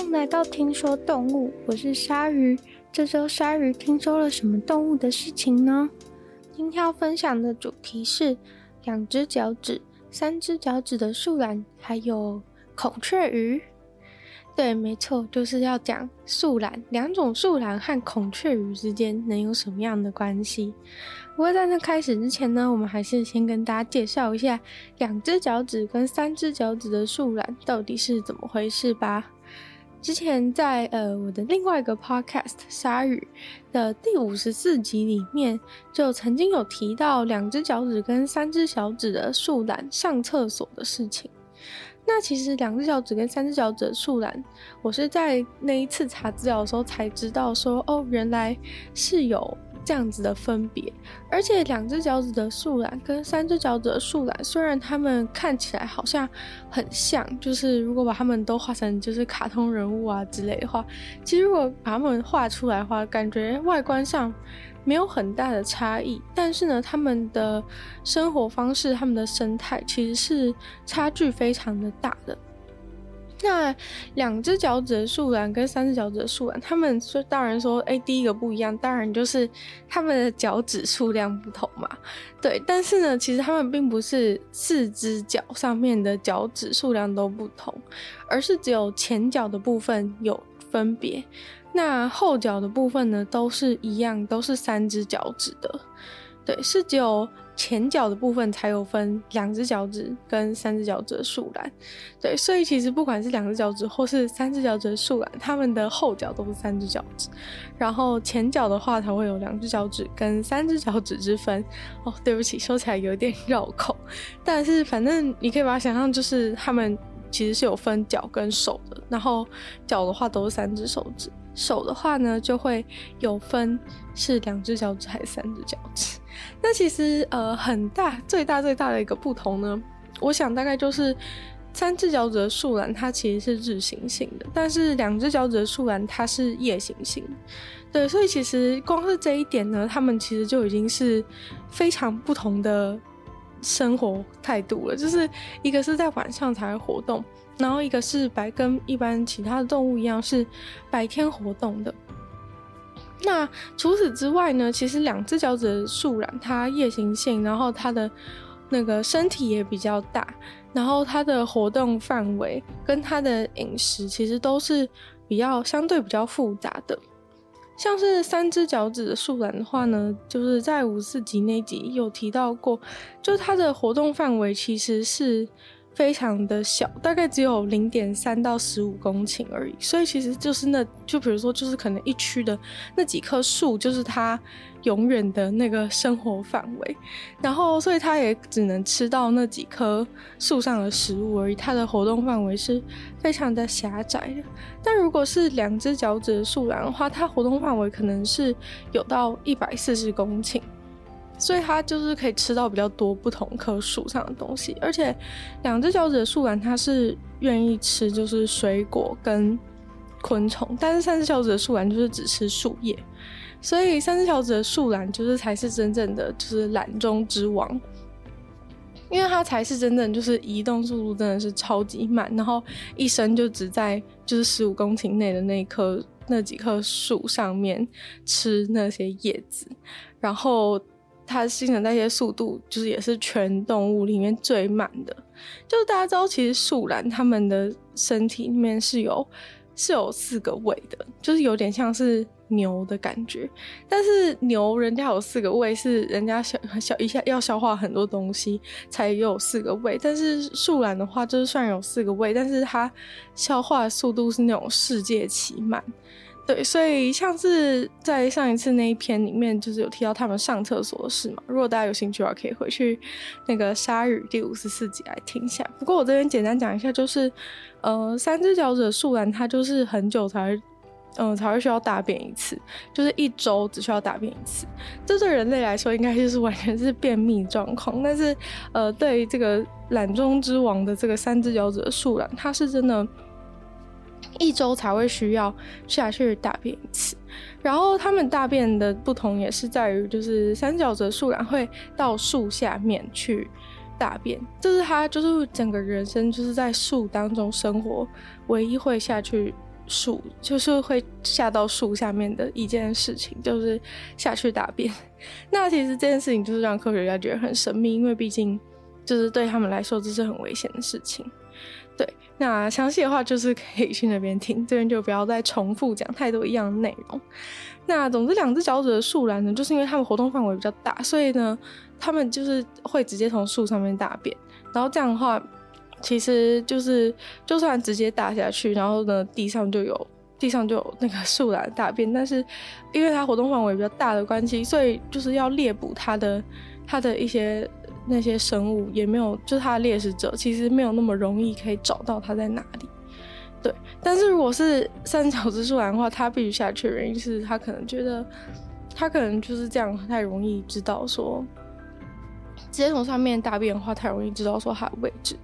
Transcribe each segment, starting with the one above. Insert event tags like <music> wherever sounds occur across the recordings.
欢迎来到听说动物，我是鲨鱼。这周鲨鱼听说了什么动物的事情呢？今天要分享的主题是两只脚趾、三只脚趾的树懒，还有孔雀鱼。对，没错，就是要讲树懒，两种树懒和孔雀鱼之间能有什么样的关系？不过在那开始之前呢，我们还是先跟大家介绍一下两只脚趾跟三只脚趾的树懒到底是怎么回事吧。之前在呃我的另外一个 podcast 鲨鱼的第五十四集里面，就曾经有提到两只脚趾跟三只脚趾的树懒上厕所的事情。那其实两只脚趾跟三只脚趾的树懒，我是在那一次查资料的时候才知道说，哦，原来是有。这样子的分别，而且两只脚趾的树懒跟三只脚趾的树懒，虽然它们看起来好像很像，就是如果把它们都画成就是卡通人物啊之类的话，其实如果把它们画出来的话，感觉外观上没有很大的差异，但是呢，它们的生活方式、它们的生态其实是差距非常的大的。那两只脚趾的树懒跟三只脚趾的树懒，他们说当然说，哎，第一个不一样，当然就是他们的脚趾数量不同嘛。对，但是呢，其实他们并不是四只脚上面的脚趾数量都不同，而是只有前脚的部分有分别，那后脚的部分呢，都是一样，都是三只脚趾的。对，是只有前脚的部分才有分两只脚趾跟三只脚趾的树懒。对，所以其实不管是两只脚趾或是三只脚趾的树懒，它们的后脚都是三只脚趾，然后前脚的话才会有两只脚趾跟三只脚趾之分。哦，对不起，说起来有点绕口，但是反正你可以把它想象就是它们其实是有分脚跟手的，然后脚的话都是三只手指，手的话呢就会有分是两只脚趾还是三只脚趾。<laughs> 那其实呃很大最大最大的一个不同呢，我想大概就是三只脚趾的树懒它其实是日行性的，但是两只脚趾的树懒它是夜行性。对，所以其实光是这一点呢，他们其实就已经是非常不同的生活态度了。就是一个是在晚上才活动，然后一个是白跟一般其他的动物一样是白天活动的。那除此之外呢，其实两只脚趾的树懒它夜行性，然后它的那个身体也比较大，然后它的活动范围跟它的饮食其实都是比较相对比较复杂的。像是三只脚趾的树懒的话呢，就是在五四集那集有提到过，就它的活动范围其实是。非常的小，大概只有零点三到十五公顷而已，所以其实就是那就比如说，就是可能一区的那几棵树，就是它永远的那个生活范围，然后所以它也只能吃到那几棵树上的食物而已，它的活动范围是非常的狭窄的。但如果是两只脚趾的树懒的话，它活动范围可能是有到一百四十公顷。所以它就是可以吃到比较多不同棵树上的东西，而且两只脚趾的树懒它是愿意吃就是水果跟昆虫，但是三只脚趾的树懒就是只吃树叶，所以三只脚趾的树懒就是才是真正的就是懒中之王，因为它才是真正就是移动速度真的是超级慢，然后一生就只在就是十五公顷内的那棵那几棵树上面吃那些叶子，然后。它新陈代谢速度就是也是全动物里面最慢的。就是大家知道，其实树懒它们的身体里面是有是有四个胃的，就是有点像是牛的感觉。但是牛人家有四个胃，是人家消消一下要消化很多东西才有四个胃。但是树懒的话，就是虽然有四个胃，但是它消化的速度是那种世界奇慢。对，所以像是在上一次那一篇里面，就是有提到他们上厕所的事嘛。如果大家有兴趣的话，可以回去那个鲨鱼第五十四集来听一下。不过我这边简单讲一下，就是呃，三只脚趾的树懒它就是很久才，嗯、才会需要大便一次，就是一周只需要大便一次。这对人类来说应该就是完全是便秘状况，但是呃，对于这个懒中之王的这个三只脚趾的树懒，它是真的。一周才会需要下去大便一次，然后他们大便的不同也是在于，就是三脚趾的树懒会到树下面去大便，这是他就是整个人生就是在树当中生活唯一会下去树，就是会下到树下面的一件事情，就是下去大便。那其实这件事情就是让科学家觉得很神秘，因为毕竟就是对他们来说这是很危险的事情。对，那详细的话就是可以去那边听，这边就不要再重复讲太多一样的内容。那总之，两只脚趾的树懒呢，就是因为它们活动范围比较大，所以呢，它们就是会直接从树上面大便。然后这样的话，其实就是就算直接大下去，然后呢，地上就有地上就有那个树懒大便，但是因为它活动范围比较大的关系，所以就是要猎捕它的它的一些那些生物，也没有就是它的猎食者，其实没有那么容易可以找到它在哪里。对，但是如果是三脚趾树兰的话，它必须下去的原因是它可能觉得它可能就是这样太容易知道说。直接从上面大便的话，太容易知道说它的位置。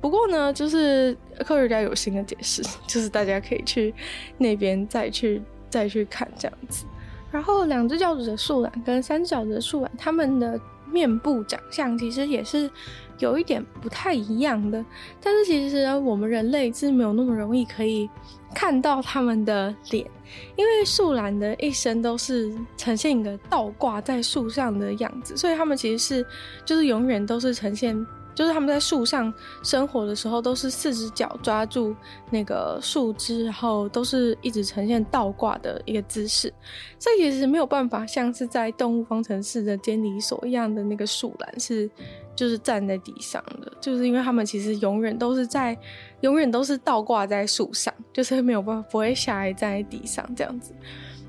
不过呢，就是科学家有新的解释，<laughs> 就是大家可以去那边再去再去看这样子。然后，两只脚趾的树懒跟三角的树懒，它们的面部长相其实也是有一点不太一样的。但是，其实我们人类是没有那么容易可以看到他们的脸。因为树懒的一生都是呈现一个倒挂在树上的样子，所以他们其实是就是永远都是呈现，就是他们在树上生活的时候都是四只脚抓住那个树枝，然后都是一直呈现倒挂的一个姿势，所以其实没有办法像是在动物方程式的监理所一样的那个树懒是。就是站在地上的，就是因为他们其实永远都是在，永远都是倒挂在树上，就是没有办法不会下来站在地上这样子。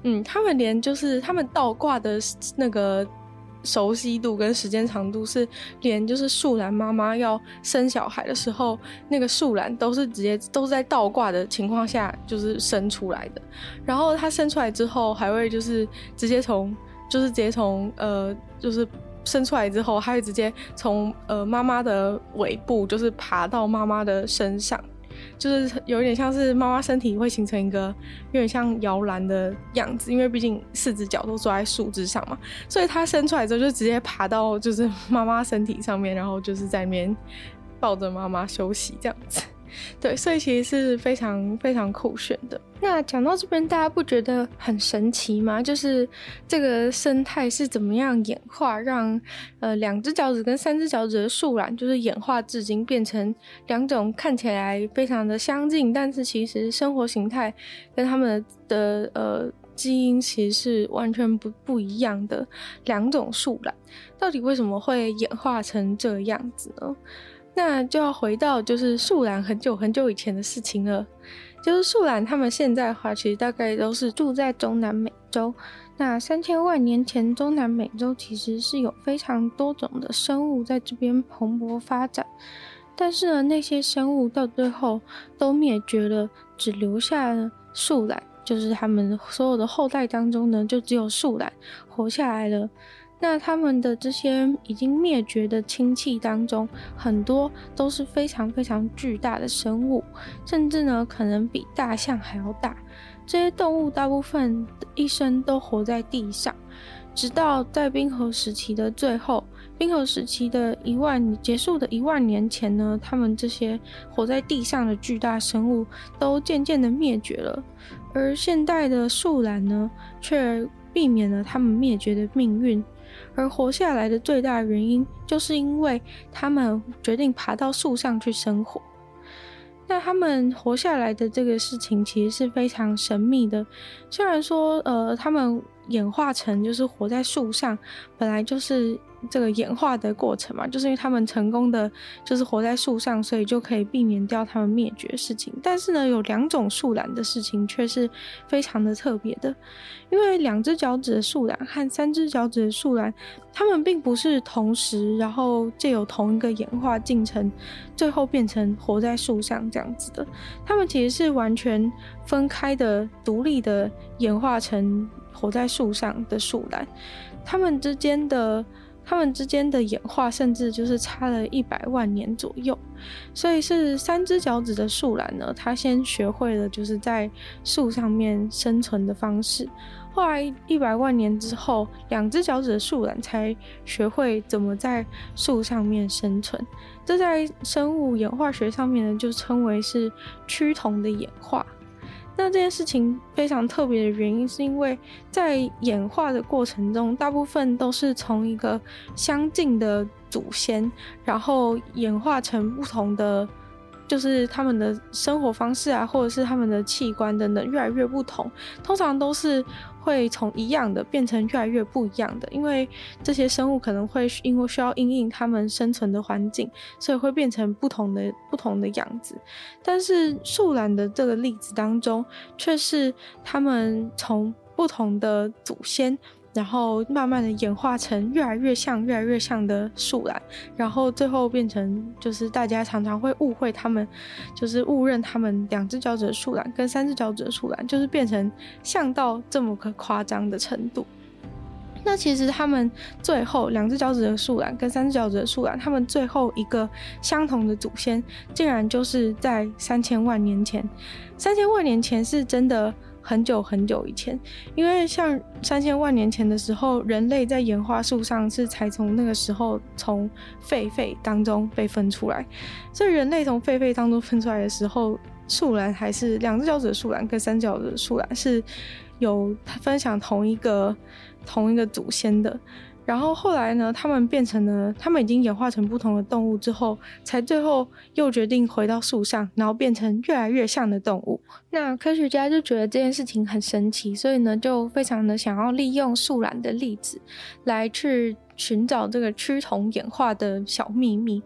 嗯，他们连就是他们倒挂的那个熟悉度跟时间长度是连就是树懒妈妈要生小孩的时候，那个树懒都是直接都是在倒挂的情况下就是生出来的。然后它生出来之后还会就是直接从就是直接从呃就是。生出来之后，它会直接从呃妈妈的尾部，就是爬到妈妈的身上，就是有点像是妈妈身体会形成一个有点像摇篮的样子，因为毕竟四只脚都坐在树枝上嘛，所以它生出来之后就直接爬到就是妈妈身体上面，然后就是在那边抱着妈妈休息这样子。对，所以其实是非常非常酷炫的。那讲到这边，大家不觉得很神奇吗？就是这个生态是怎么样演化，让呃两只脚趾跟三只脚趾的树懒，就是演化至今变成两种看起来非常的相近，但是其实生活形态跟它们的呃基因其实是完全不不一样的两种树懒，到底为什么会演化成这样子呢？那就要回到就是树懒很久很久以前的事情了。就是树懒，他们现在的话，其实大概都是住在中南美洲。那三千万年前，中南美洲其实是有非常多种的生物在这边蓬勃发展。但是呢，那些生物到最后都灭绝了，只留下了树懒。就是他们所有的后代当中呢，就只有树懒活下来了。那他们的这些已经灭绝的亲戚当中，很多都是非常非常巨大的生物，甚至呢可能比大象还要大。这些动物大部分一生都活在地上，直到在冰河时期的最后，冰河时期的一万结束的一万年前呢，他们这些活在地上的巨大生物都渐渐的灭绝了，而现代的树懒呢，却避免了他们灭绝的命运。而活下来的最大原因，就是因为他们决定爬到树上去生活。那他们活下来的这个事情，其实是非常神秘的。虽然说，呃，他们演化成就是活在树上，本来就是。这个演化的过程嘛，就是因为他们成功的就是活在树上，所以就可以避免掉他们灭绝的事情。但是呢，有两种树懒的事情却是非常的特别的，因为两只脚趾的树懒和三只脚趾的树懒，它们并不是同时，然后借由同一个演化进程，最后变成活在树上这样子的。它们其实是完全分开的、独立的演化成活在树上的树懒，它们之间的。它们之间的演化甚至就是差了一百万年左右，所以是三只脚趾的树懒呢，它先学会了就是在树上面生存的方式，后来一百万年之后，两只脚趾的树懒才学会怎么在树上面生存。这在生物演化学上面呢，就称为是趋同的演化。那这件事情非常特别的原因，是因为在演化的过程中，大部分都是从一个相近的祖先，然后演化成不同的。就是他们的生活方式啊，或者是他们的器官等等越来越不同，通常都是会从一样的变成越来越不一样的，因为这些生物可能会因为需要因应他们生存的环境，所以会变成不同的不同的样子。但是树懒的这个例子当中，却是他们从不同的祖先。然后慢慢的演化成越来越像、越来越像的树懒，然后最后变成就是大家常常会误会他们，就是误认他们两只脚趾的树懒跟三只脚趾的树懒，就是变成像到这么个夸张的程度。那其实他们最后两只脚趾的树懒跟三只脚趾的树懒，他们最后一个相同的祖先，竟然就是在三千万年前。三千万年前是真的。很久很久以前，因为像三千万年前的时候，人类在演化树上是才从那个时候从狒狒当中被分出来，所以人类从狒狒当中分出来的时候，树懒还是两只脚趾的树懒跟三脚的树懒是有分享同一个同一个祖先的。然后后来呢，他们变成了，他们已经演化成不同的动物之后，才最后又决定回到树上，然后变成越来越像的动物。那科学家就觉得这件事情很神奇，所以呢，就非常的想要利用树懒的例子来去寻找这个趋同演化的小秘密。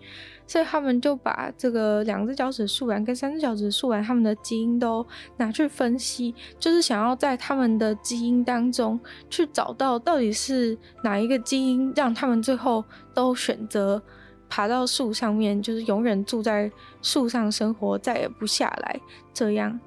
所以他们就把这个两只脚趾的树懒跟三只脚趾的树懒，他们的基因都拿去分析，就是想要在他们的基因当中去找到到底是哪一个基因让他们最后都选择爬到树上面，就是永远住在树上生活，再也不下来这样。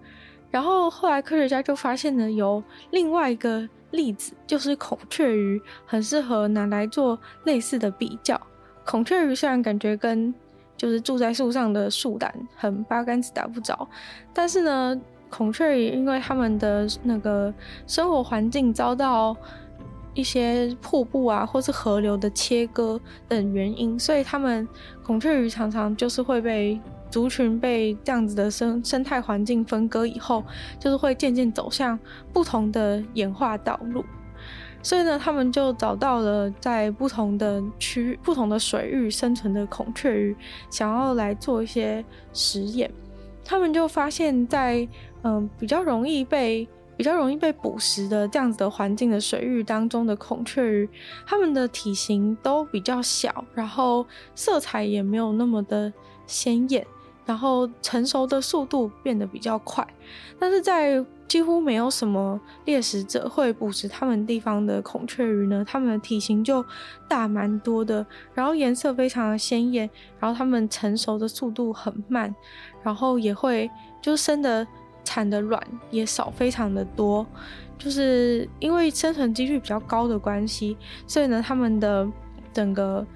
然后后来科学家就发现了有另外一个例子，就是孔雀鱼很适合拿来做类似的比较。孔雀鱼虽然感觉跟就是住在树上的树懒很八竿子打不着，但是呢，孔雀鱼因为他们的那个生活环境遭到一些瀑布啊或是河流的切割等原因，所以他们孔雀鱼常常就是会被族群被这样子的生生态环境分割以后，就是会渐渐走向不同的演化道路。所以呢，他们就找到了在不同的区、不同的水域生存的孔雀鱼，想要来做一些实验。他们就发现在，嗯比较容易被比较容易被捕食的这样子的环境的水域当中的孔雀鱼，它们的体型都比较小，然后色彩也没有那么的鲜艳，然后成熟的速度变得比较快。但是在几乎没有什么猎食者会捕食它们地方的孔雀鱼呢，它们的体型就大蛮多的，然后颜色非常的鲜艳，然后它们成熟的速度很慢，然后也会就生的产的卵也少非常的多，就是因为生存几率比较高的关系，所以呢，它们的整个。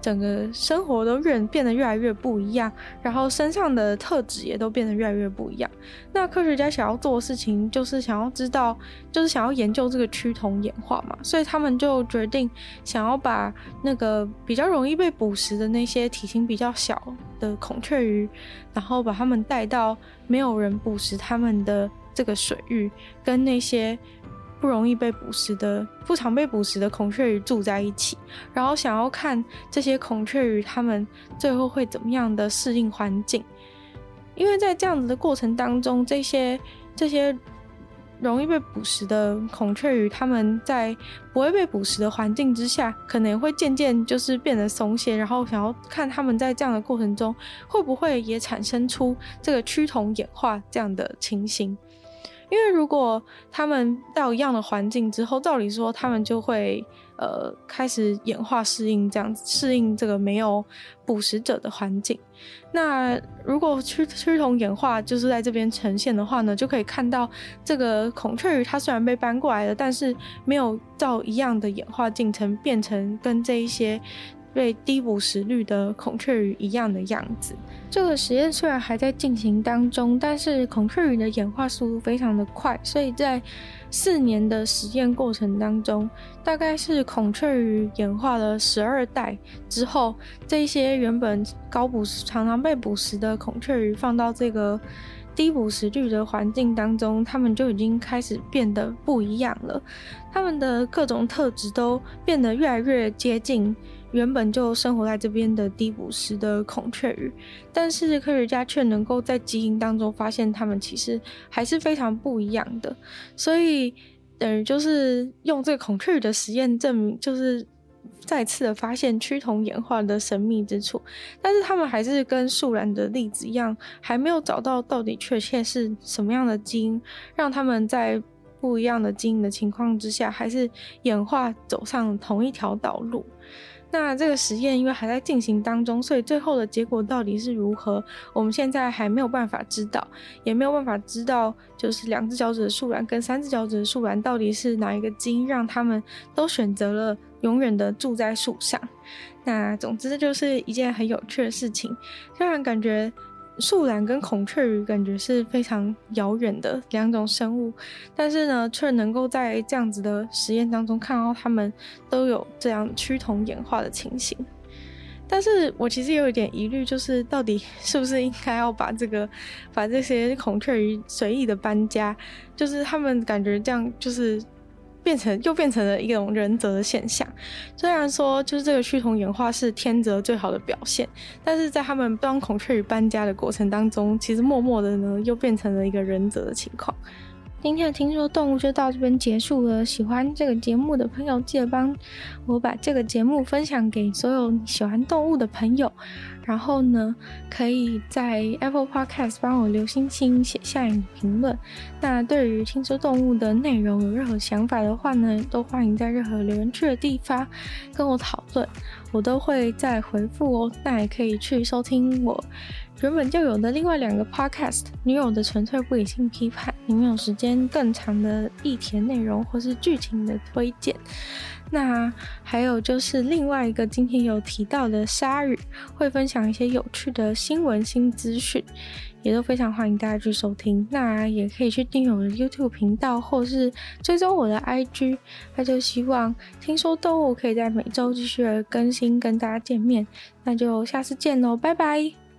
整个生活都越变得越来越不一样，然后身上的特质也都变得越来越不一样。那科学家想要做的事情，就是想要知道，就是想要研究这个趋同演化嘛，所以他们就决定想要把那个比较容易被捕食的那些体型比较小的孔雀鱼，然后把它们带到没有人捕食它们的这个水域，跟那些。不容易被捕食的、不常被捕食的孔雀鱼住在一起，然后想要看这些孔雀鱼它们最后会怎么样的适应环境，因为在这样子的过程当中，这些这些容易被捕食的孔雀鱼，它们在不会被捕食的环境之下，可能会渐渐就是变得松懈，然后想要看它们在这样的过程中会不会也产生出这个趋同演化这样的情形。因为如果他们到一样的环境之后，照理说他们就会呃开始演化适应这样子，适应这个没有捕食者的环境。那如果趋趋同演化就是在这边呈现的话呢，就可以看到这个孔雀鱼它虽然被搬过来了，但是没有照一样的演化进程变成跟这一些。被低捕食率的孔雀鱼一样的样子。这个实验虽然还在进行当中，但是孔雀鱼的演化速度非常的快，所以在四年的实验过程当中，大概是孔雀鱼演化了十二代之后，这些原本高捕食、常常被捕食的孔雀鱼放到这个。低捕食率的环境当中，它们就已经开始变得不一样了。它们的各种特质都变得越来越接近原本就生活在这边的低捕食的孔雀鱼，但是科学家却能够在基因当中发现，他们其实还是非常不一样的。所以，等于就是用这个孔雀鱼的实验证明，就是。再次的发现趋同演化的神秘之处，但是他们还是跟树懒的例子一样，还没有找到到底确切是什么样的基因，让他们在不一样的基因的情况之下，还是演化走上同一条道路。那这个实验因为还在进行当中，所以最后的结果到底是如何，我们现在还没有办法知道，也没有办法知道，就是两只脚趾的树懒跟三只脚趾的树懒到底是哪一个基因让他们都选择了永远的住在树上。那总之就是一件很有趣的事情，虽然感觉。树懒跟孔雀鱼感觉是非常遥远的两种生物，但是呢，却能够在这样子的实验当中看到它们都有这样趋同演化的情形。但是我其实有一点疑虑，就是到底 <laughs> 是不是应该要把这个把这些孔雀鱼随意的搬家？就是他们感觉这样就是。变成又变成了一种人择的现象。虽然说就是这个趋同演化是天择最好的表现，但是在他们帮孔雀鱼搬家的过程当中，其实默默的呢又变成了一个人择的情况。今天的听说动物就到这边结束了。喜欢这个节目的朋友，记得帮我把这个节目分享给所有喜欢动物的朋友。然后呢，可以在 Apple Podcast 帮我留星星，写下你的评论。那对于听说动物的内容有任何想法的话呢，都欢迎在任何留言区的地方跟我讨论，我都会再回复哦。那也可以去收听我。原本就有的另外两个 podcast，女友的纯粹不理性批判，里面有时间更长的议题内容或是剧情的推荐。那还有就是另外一个今天有提到的鲨鱼，会分享一些有趣的新闻新资讯，也都非常欢迎大家去收听。那也可以去订阅我的 YouTube 频道，或是追踪我的 IG。那就希望听说动物可以在每周继续的更新，跟大家见面。那就下次见喽，拜拜。